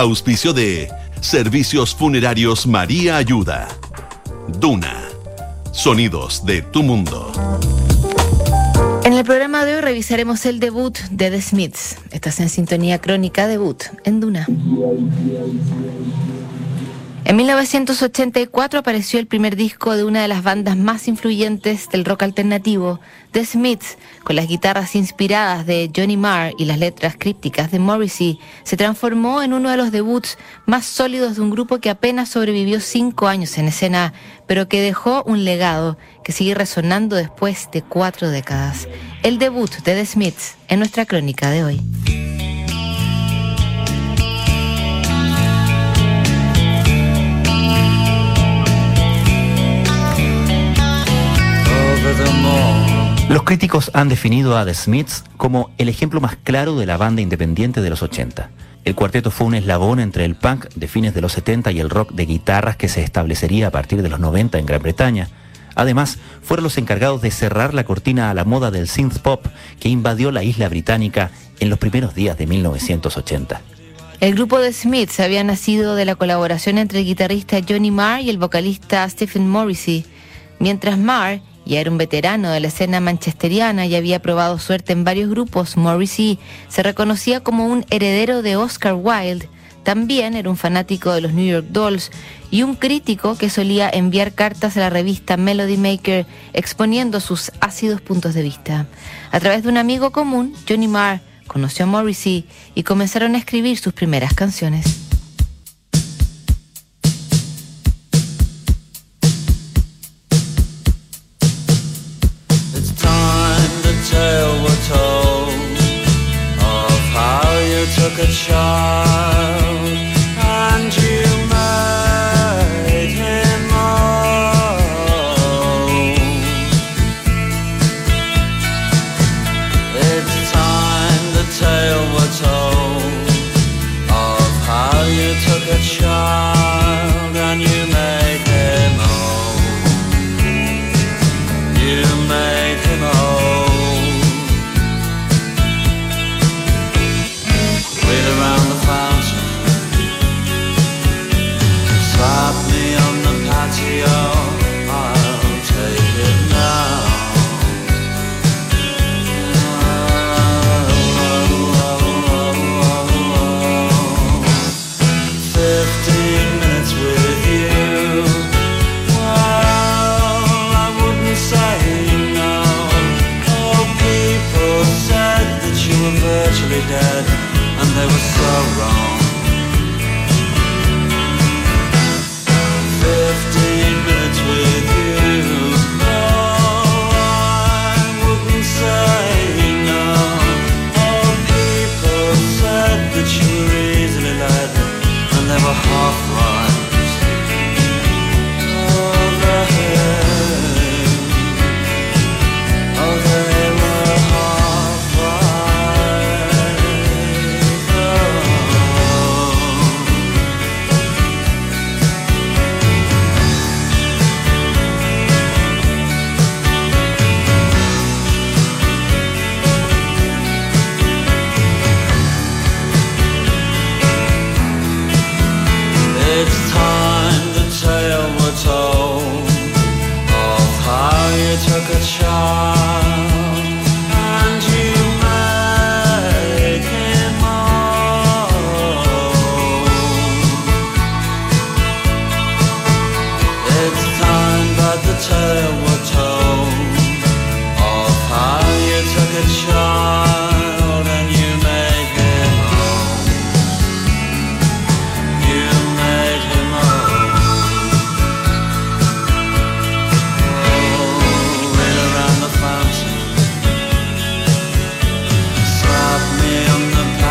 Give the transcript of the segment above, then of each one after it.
Auspicio de Servicios Funerarios María Ayuda. Duna. Sonidos de tu mundo. En el programa de hoy revisaremos el debut de The Smiths. Estás en sintonía crónica debut en Duna. En 1984 apareció el primer disco de una de las bandas más influyentes del rock alternativo, The Smiths, con las guitarras inspiradas de Johnny Marr y las letras crípticas de Morrissey, se transformó en uno de los debuts más sólidos de un grupo que apenas sobrevivió cinco años en escena, pero que dejó un legado que sigue resonando después de cuatro décadas. El debut de The Smiths en nuestra crónica de hoy. Los críticos han definido a The Smiths como el ejemplo más claro de la banda independiente de los 80. El cuarteto fue un eslabón entre el punk de fines de los 70 y el rock de guitarras que se establecería a partir de los 90 en Gran Bretaña. Además, fueron los encargados de cerrar la cortina a la moda del synth pop que invadió la isla británica en los primeros días de 1980. El grupo de Smiths había nacido de la colaboración entre el guitarrista Johnny Marr y el vocalista Stephen Morrissey. Mientras Marr ya era un veterano de la escena manchesteriana y había probado suerte en varios grupos, Morrissey se reconocía como un heredero de Oscar Wilde. También era un fanático de los New York Dolls y un crítico que solía enviar cartas a la revista Melody Maker exponiendo sus ácidos puntos de vista. A través de un amigo común, Johnny Marr conoció a Morrissey y comenzaron a escribir sus primeras canciones. A child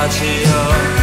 Lazio.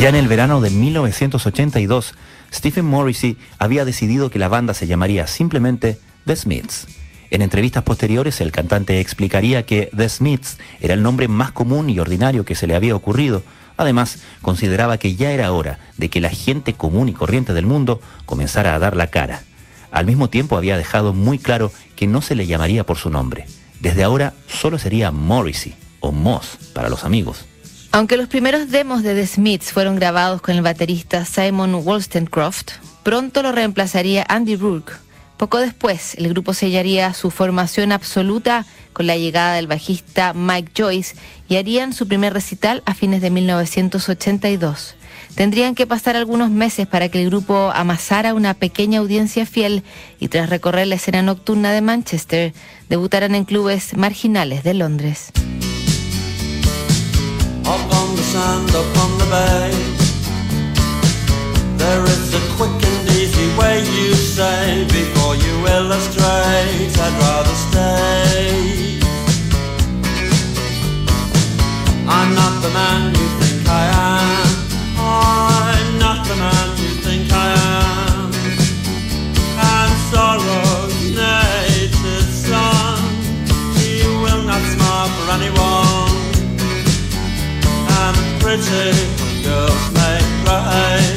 Ya en el verano de 1982, Stephen Morrissey había decidido que la banda se llamaría simplemente The Smiths. En entrevistas posteriores, el cantante explicaría que The Smiths era el nombre más común y ordinario que se le había ocurrido. Además, consideraba que ya era hora de que la gente común y corriente del mundo comenzara a dar la cara. Al mismo tiempo había dejado muy claro que no se le llamaría por su nombre. Desde ahora solo sería Morrissey o Moss para los amigos. Aunque los primeros demos de The Smiths fueron grabados con el baterista Simon Wollstonecraft, pronto lo reemplazaría Andy Rourke. Poco después, el grupo sellaría su formación absoluta con la llegada del bajista Mike Joyce y harían su primer recital a fines de 1982. Tendrían que pasar algunos meses para que el grupo amasara una pequeña audiencia fiel y tras recorrer la escena nocturna de Manchester, debutaran en clubes marginales de Londres. Up on the sand, up on the bay. There is a quick and easy way you say before you illustrate. I'd rather stay. I'm not the man you think I am. pretty girls may cry.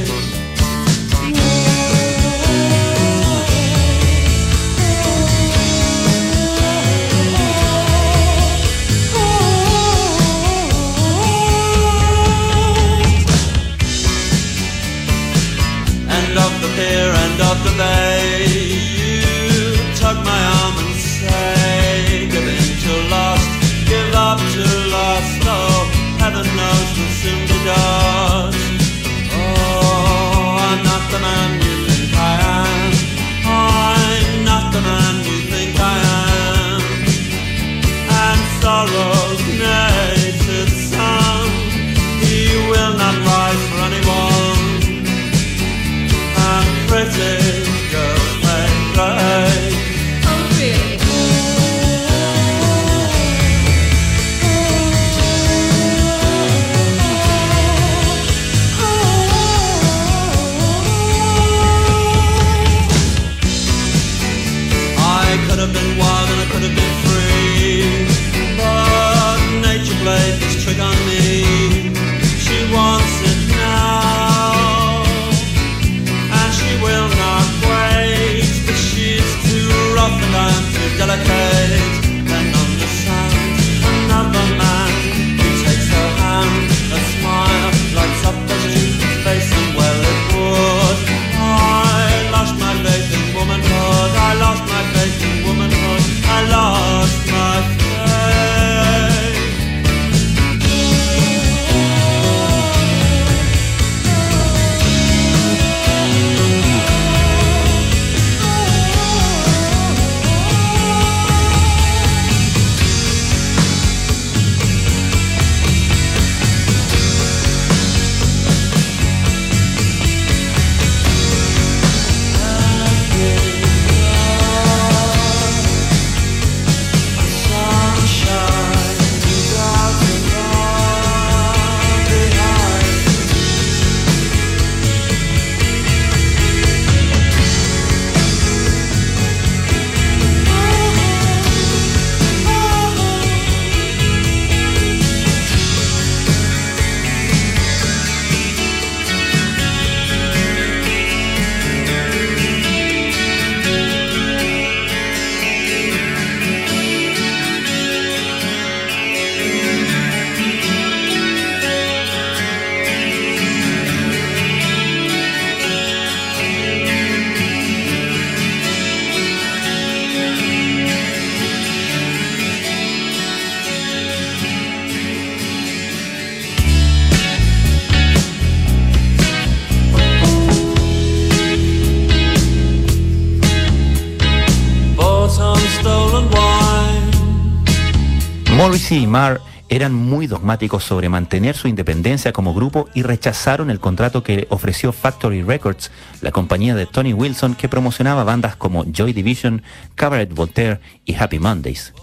Morrissey y Marr eran muy dogmáticos sobre mantener su independencia como grupo y rechazaron el contrato que ofreció Factory Records, la compañía de Tony Wilson que promocionaba bandas como Joy Division, Cabaret Voltaire y Happy Mondays.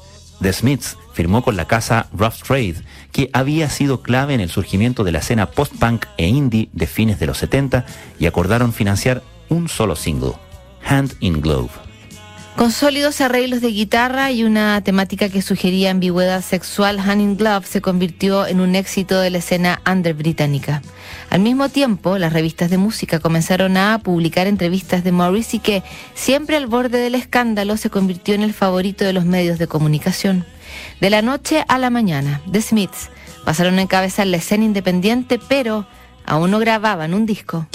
The Smiths firmó con la casa Rough Trade, que había sido clave en el surgimiento de la escena post-punk e indie de fines de los 70 y acordaron financiar un solo single, Hand in Glove. Con sólidos arreglos de guitarra y una temática que sugería ambigüedad sexual, Hand in Glove se convirtió en un éxito de la escena under británica. Al mismo tiempo, las revistas de música comenzaron a publicar entrevistas de Morrissey que, siempre al borde del escándalo, se convirtió en el favorito de los medios de comunicación. De la noche a la mañana, The Smiths pasaron a encabezar la escena independiente, pero aún no grababan un disco.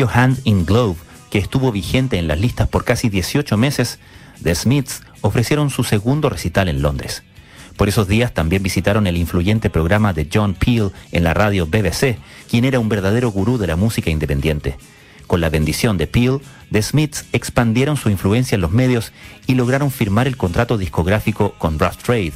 Sencillo Hand in Glove, que estuvo vigente en las listas por casi 18 meses, The Smiths ofrecieron su segundo recital en Londres. Por esos días también visitaron el influyente programa de John Peel en la radio BBC, quien era un verdadero gurú de la música independiente. Con la bendición de Peel, The Smiths expandieron su influencia en los medios y lograron firmar el contrato discográfico con Rough Trade.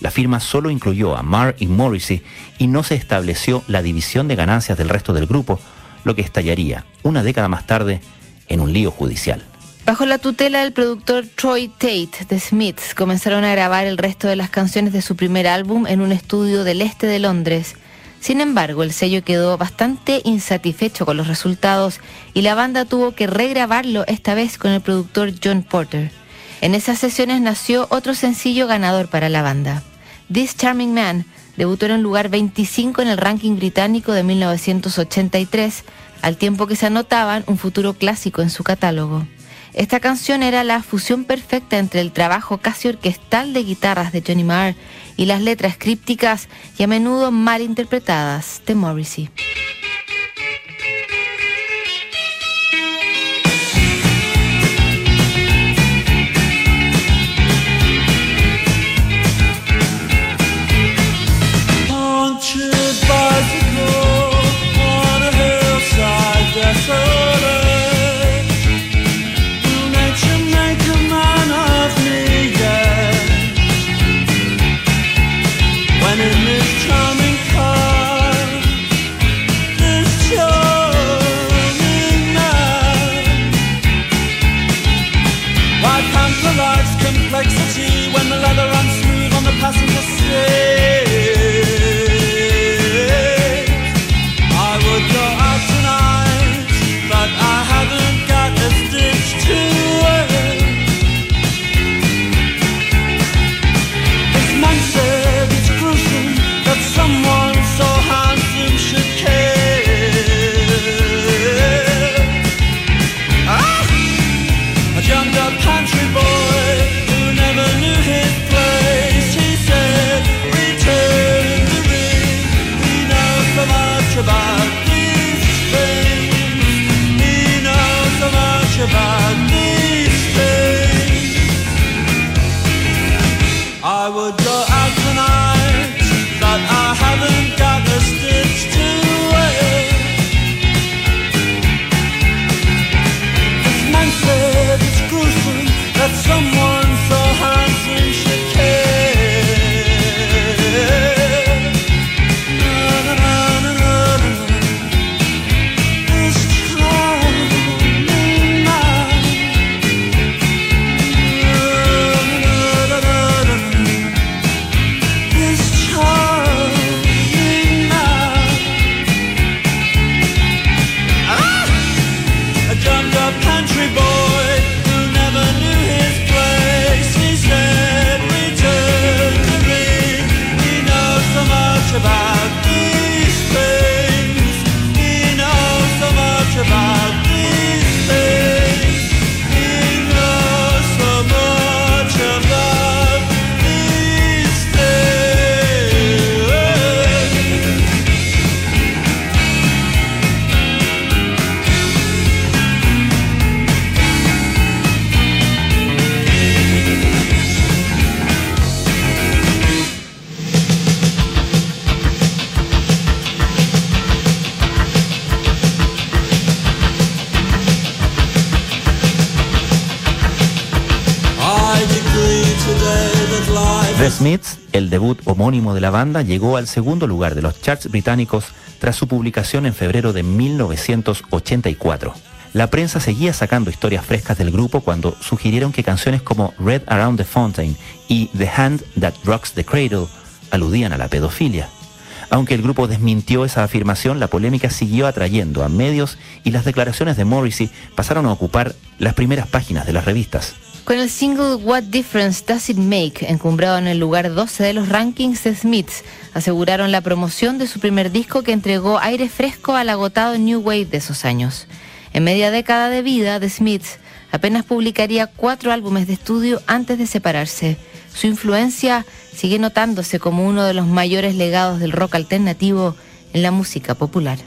La firma solo incluyó a Marr y Morrissey y no se estableció la división de ganancias del resto del grupo, lo que estallaría una década más tarde en un lío judicial. Bajo la tutela del productor Troy Tate, The Smiths comenzaron a grabar el resto de las canciones de su primer álbum en un estudio del este de Londres. Sin embargo, el sello quedó bastante insatisfecho con los resultados y la banda tuvo que regrabarlo esta vez con el productor John Porter. En esas sesiones nació otro sencillo ganador para la banda. This Charming Man debutó en el lugar 25 en el ranking británico de 1983, al tiempo que se anotaban un futuro clásico en su catálogo. Esta canción era la fusión perfecta entre el trabajo casi orquestal de guitarras de Johnny Marr y las letras crípticas y a menudo mal interpretadas de Morrissey. would la banda llegó al segundo lugar de los charts británicos tras su publicación en febrero de 1984. La prensa seguía sacando historias frescas del grupo cuando sugirieron que canciones como Red Around the Fountain y The Hand That Rocks the Cradle aludían a la pedofilia. Aunque el grupo desmintió esa afirmación, la polémica siguió atrayendo a medios y las declaraciones de Morrissey pasaron a ocupar las primeras páginas de las revistas. Con el single What Difference Does It Make, encumbrado en el lugar 12 de los rankings de Smiths, aseguraron la promoción de su primer disco que entregó aire fresco al agotado New Wave de esos años. En media década de vida, The Smiths apenas publicaría cuatro álbumes de estudio antes de separarse. Su influencia sigue notándose como uno de los mayores legados del rock alternativo en la música popular.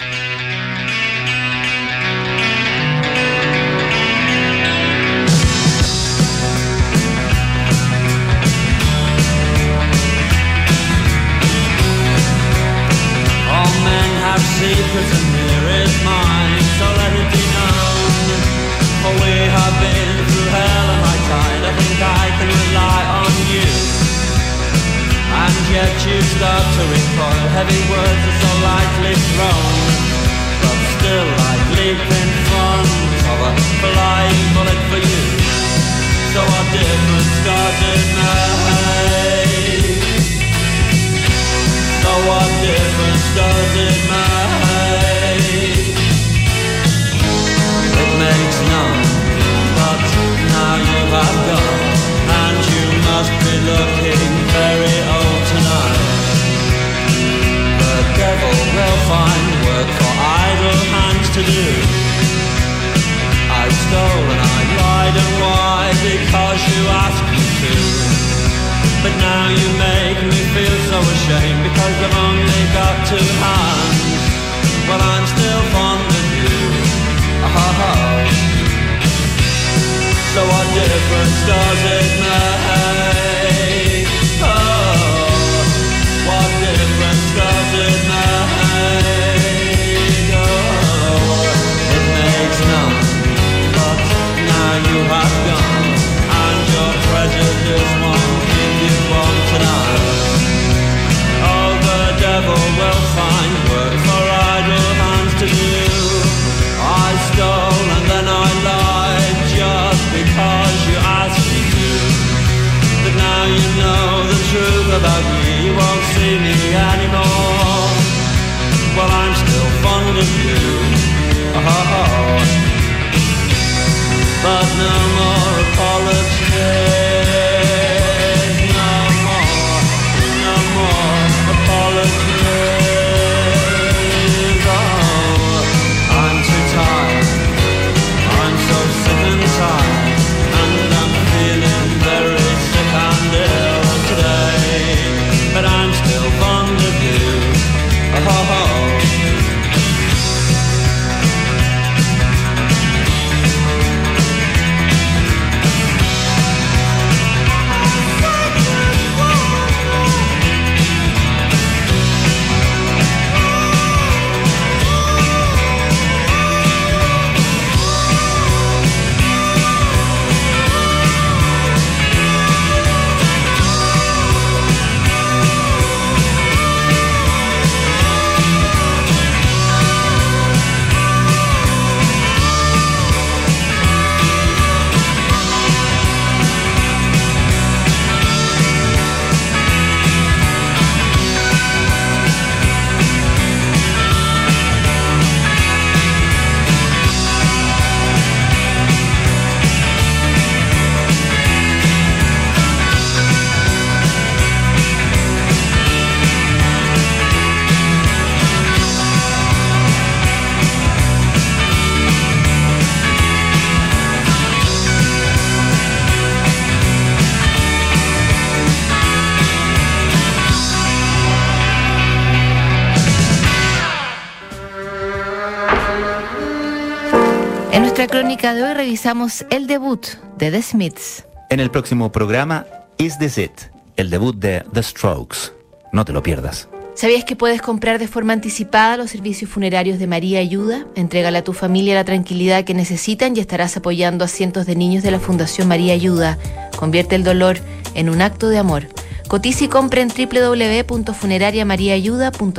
crónica de hoy revisamos el debut de The Smiths. En el próximo programa, Is This It? El debut de The Strokes. No te lo pierdas. ¿Sabías que puedes comprar de forma anticipada los servicios funerarios de María Ayuda? Entrégale a tu familia la tranquilidad que necesitan y estarás apoyando a cientos de niños de la Fundación María Ayuda. Convierte el dolor en un acto de amor. Cotiza y compra en www.funerariamariaayuda.com.